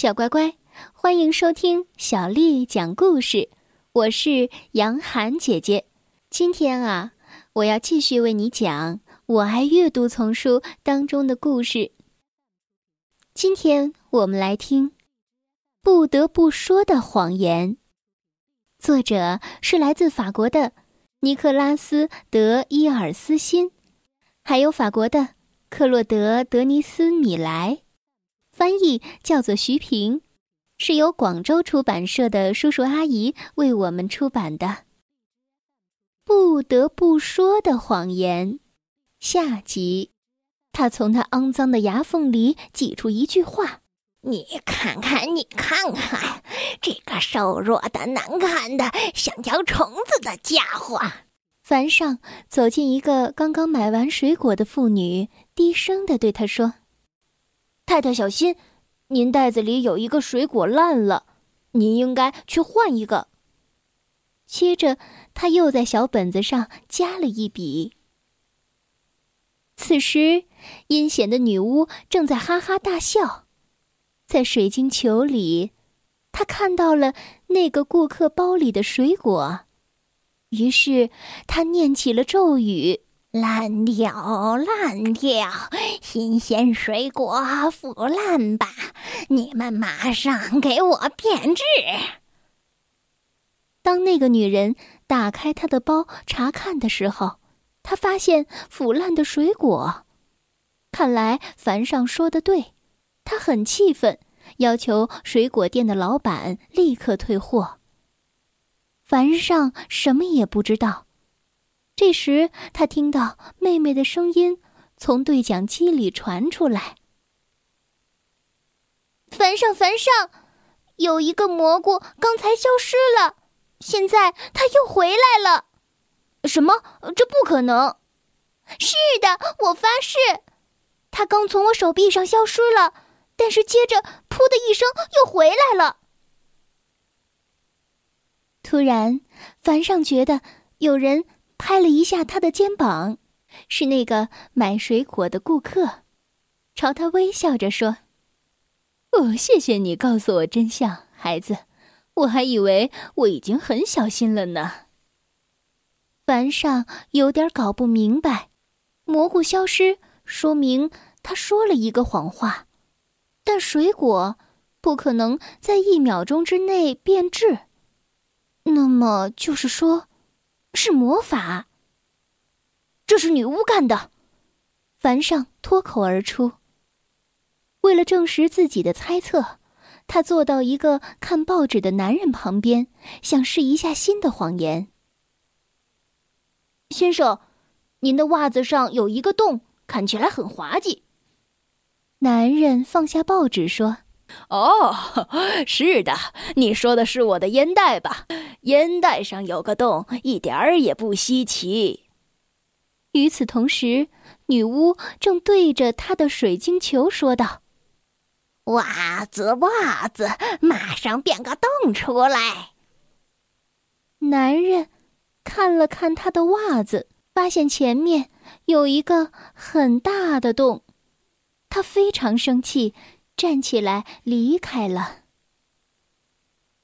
小乖乖，欢迎收听小丽讲故事。我是杨涵姐姐。今天啊，我要继续为你讲《我爱阅读》丛书当中的故事。今天我们来听《不得不说的谎言》，作者是来自法国的尼克拉斯·德伊尔斯辛，还有法国的克洛德·德尼斯·米莱。翻译叫做徐平，是由广州出版社的叔叔阿姨为我们出版的。不得不说的谎言，下集。他从他肮脏的牙缝里挤出一句话：“你看看，你看看，这个瘦弱的、难看的、像条虫子的家伙。”凡上走进一个刚刚买完水果的妇女，低声的对他说。太太，小心！您袋子里有一个水果烂了，您应该去换一个。接着，他又在小本子上加了一笔。此时，阴险的女巫正在哈哈大笑，在水晶球里，她看到了那个顾客包里的水果，于是她念起了咒语。烂掉，烂掉！新鲜水果腐烂吧！你们马上给我变质！当那个女人打开她的包查看的时候，她发现腐烂的水果。看来凡上说的对，她很气愤，要求水果店的老板立刻退货。凡上什么也不知道。这时，他听到妹妹的声音从对讲机里传出来：“凡上，凡上，有一个蘑菇刚才消失了，现在它又回来了。”“什么？这不可能！”“是的，我发誓，它刚从我手臂上消失了，但是接着‘噗’的一声又回来了。”突然，凡上觉得有人。拍了一下他的肩膀，是那个买水果的顾客，朝他微笑着说：“哦，谢谢你告诉我真相，孩子，我还以为我已经很小心了呢。”凡上有点搞不明白，蘑菇消失说明他说了一个谎话，但水果不可能在一秒钟之内变质，那么就是说。是魔法。这是女巫干的，凡上脱口而出。为了证实自己的猜测，他坐到一个看报纸的男人旁边，想试一下新的谎言。先生，您的袜子上有一个洞，看起来很滑稽。男人放下报纸说。哦，是的，你说的是我的烟袋吧？烟袋上有个洞，一点儿也不稀奇。与此同时，女巫正对着她的水晶球说道：“袜子，袜子，马上变个洞出来。”男人看了看他的袜子，发现前面有一个很大的洞，他非常生气。站起来，离开了。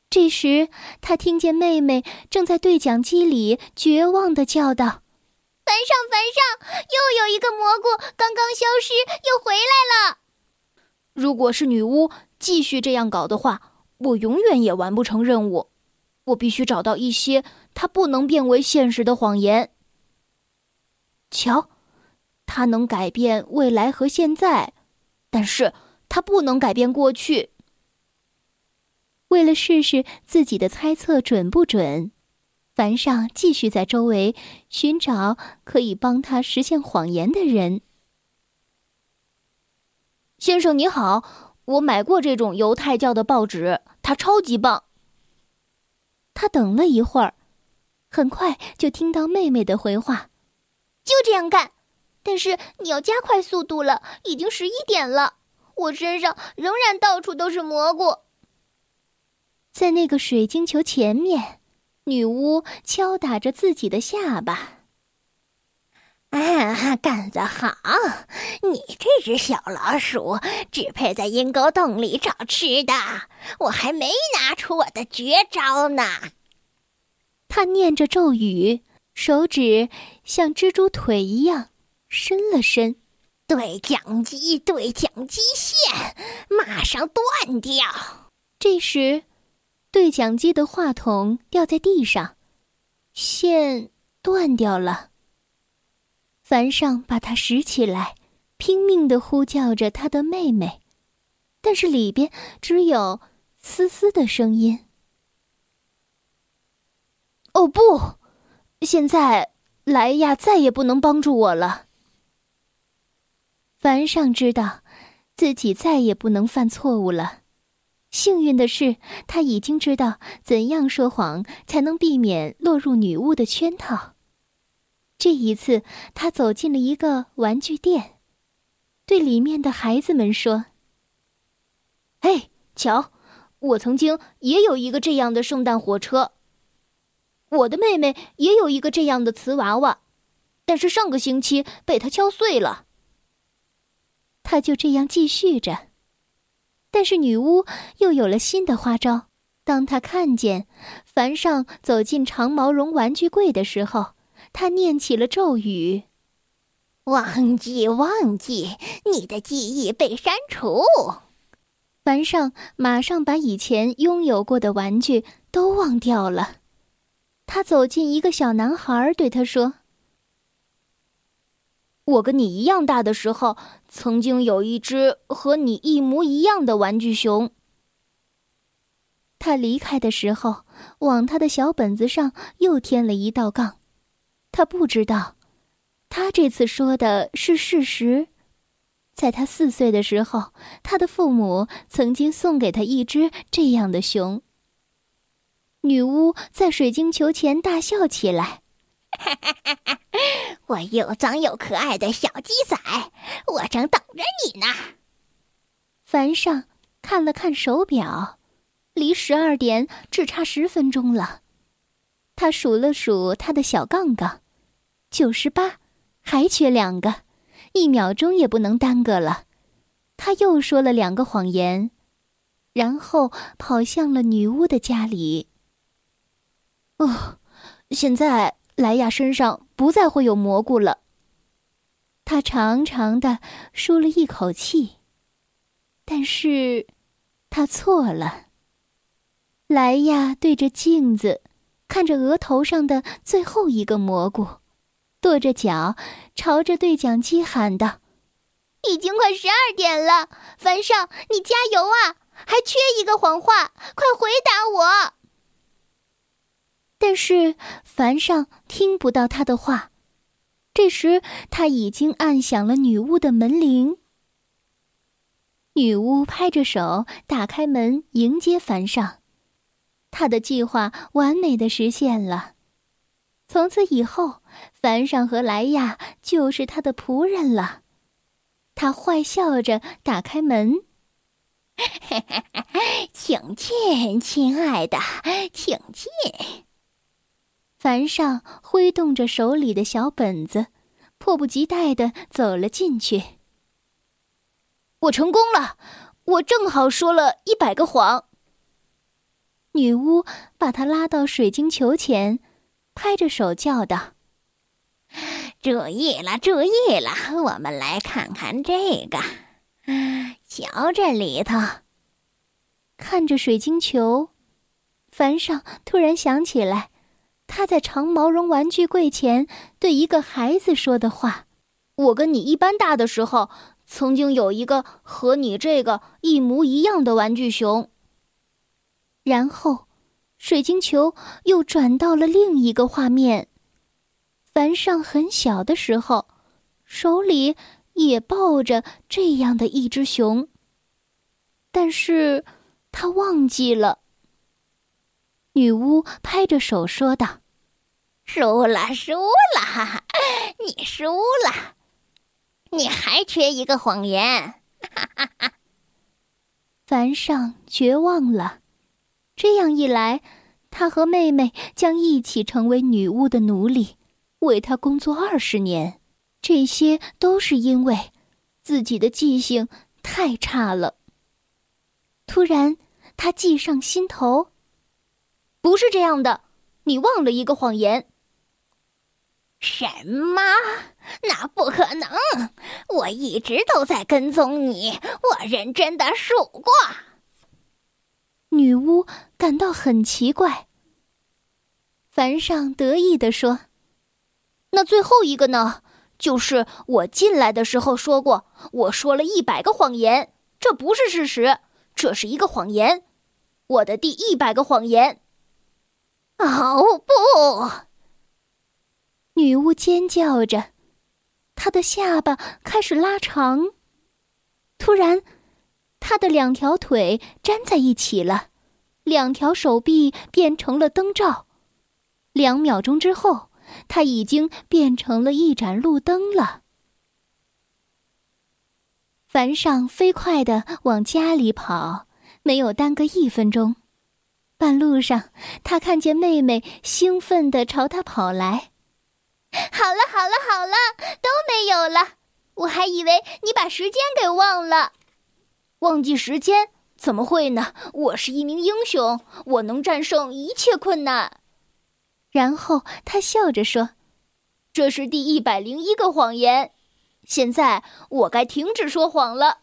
这时，他听见妹妹正在对讲机里绝望的叫道：“凡上，凡上，又有一个蘑菇刚刚消失，又回来了。如果是女巫继续这样搞的话，我永远也完不成任务。我必须找到一些它不能变为现实的谎言。瞧，它能改变未来和现在，但是……”他不能改变过去。为了试试自己的猜测准不准，凡上继续在周围寻找可以帮他实现谎言的人。先生你好，我买过这种犹太教的报纸，它超级棒。他等了一会儿，很快就听到妹妹的回话：“就这样干，但是你要加快速度了，已经十一点了。”我身上仍然到处都是蘑菇。在那个水晶球前面，女巫敲打着自己的下巴。啊，干得好！你这只小老鼠只配在阴沟洞里找吃的，我还没拿出我的绝招呢。他念着咒语，手指像蜘蛛腿一样伸了伸。对讲机，对讲机线马上断掉。这时，对讲机的话筒掉在地上，线断掉了。凡上把它拾起来，拼命的呼叫着他的妹妹，但是里边只有嘶嘶的声音。哦不，现在莱亚再也不能帮助我了。凡上知道，自己再也不能犯错误了。幸运的是，他已经知道怎样说谎才能避免落入女巫的圈套。这一次，他走进了一个玩具店，对里面的孩子们说：“嘿，瞧，我曾经也有一个这样的圣诞火车。我的妹妹也有一个这样的瓷娃娃，但是上个星期被他敲碎了。”他就这样继续着，但是女巫又有了新的花招。当他看见凡上走进长毛绒玩具柜的时候，他念起了咒语：“忘记，忘记，你的记忆被删除。”凡上马上把以前拥有过的玩具都忘掉了。他走进一个小男孩，对他说：“我跟你一样大的时候，曾经有一只和你一模一样的玩具熊。”他离开的时候，往他的小本子上又添了一道杠。他不知道，他这次说的是事实。在他四岁的时候，他的父母曾经送给他一只这样的熊。女巫在水晶球前大笑起来：“ 我又脏又可爱的小鸡仔，我正等着你呢。”凡上看了看手表，离十二点只差十分钟了。他数了数他的小杠杠。九十八，还缺两个，一秒钟也不能耽搁了。他又说了两个谎言，然后跑向了女巫的家里。哦，现在莱亚身上不再会有蘑菇了。他长长的舒了一口气，但是，他错了。莱亚对着镜子，看着额头上的最后一个蘑菇。跺着脚，朝着对讲机喊道：“已经快十二点了，凡少，你加油啊！还缺一个谎话，快回答我！”但是凡上听不到他的话。这时，他已经按响了女巫的门铃。女巫拍着手，打开门迎接凡上。他的计划完美的实现了。从此以后，凡上和莱亚就是他的仆人了。他坏笑着打开门：“ 请进，亲爱的，请进。”凡上挥动着手里的小本子，迫不及待的走了进去。我成功了，我正好说了一百个谎。女巫把他拉到水晶球前。拍着手叫道：“注意了，注意了！我们来看看这个，瞧这里头。”看着水晶球，凡上突然想起来，他在长毛绒玩具柜前对一个孩子说的话：“我跟你一般大的时候，曾经有一个和你这个一模一样的玩具熊。”然后。水晶球又转到了另一个画面。凡上很小的时候，手里也抱着这样的一只熊。但是，他忘记了。女巫拍着手说道：“输了，输了，你输了，你还缺一个谎言。”凡上绝望了。这样一来，他和妹妹将一起成为女巫的奴隶，为她工作二十年。这些都是因为自己的记性太差了。突然，他计上心头。不是这样的，你忘了一个谎言。什么？那不可能！我一直都在跟踪你，我认真的数过。女巫感到很奇怪。凡上得意地说：“那最后一个呢？就是我进来的时候说过，我说了一百个谎言，这不是事实，这是一个谎言，我的第一百个谎言。”哦！女巫尖叫着，她的下巴开始拉长。突然，她的两条腿粘在一起了，两条手臂变成了灯罩。两秒钟之后，她已经变成了一盏路灯了。凡上飞快的往家里跑，没有耽搁一分钟。半路上，他看见妹妹兴奋地朝他跑来。好了，好了，好了，都没有了。我还以为你把时间给忘了。忘记时间？怎么会呢？我是一名英雄，我能战胜一切困难。然后他笑着说：“这是第一百零一个谎言。现在我该停止说谎了。”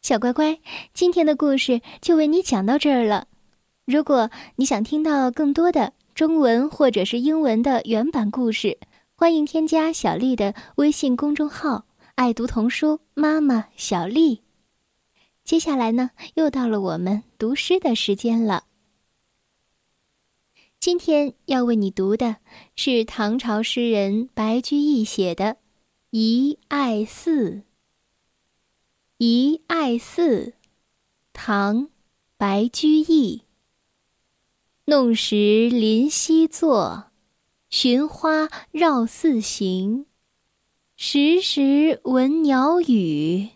小乖乖，今天的故事就为你讲到这儿了。如果你想听到更多的中文或者是英文的原版故事，欢迎添加小丽的微信公众号“爱读童书妈妈小丽”。接下来呢，又到了我们读诗的时间了。今天要为你读的是唐朝诗人白居易写的《遗爱寺》。《遗爱寺》，唐·白居易。弄石临溪坐，寻花绕寺行。时时闻鸟语，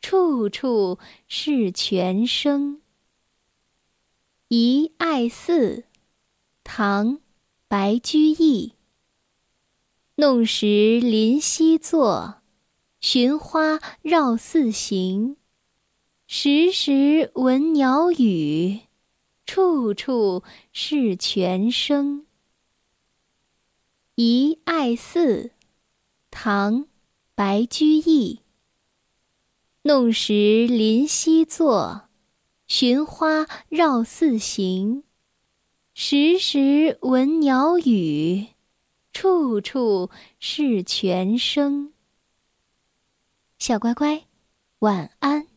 处处是泉声。《遗爱寺》，唐·白居易。弄石临溪坐，寻花绕寺行。时时闻鸟语。处处是泉声。《遗爱寺》，唐·白居易。弄石临溪坐，寻花绕寺行。时时闻鸟语，处处是泉声。小乖乖，晚安。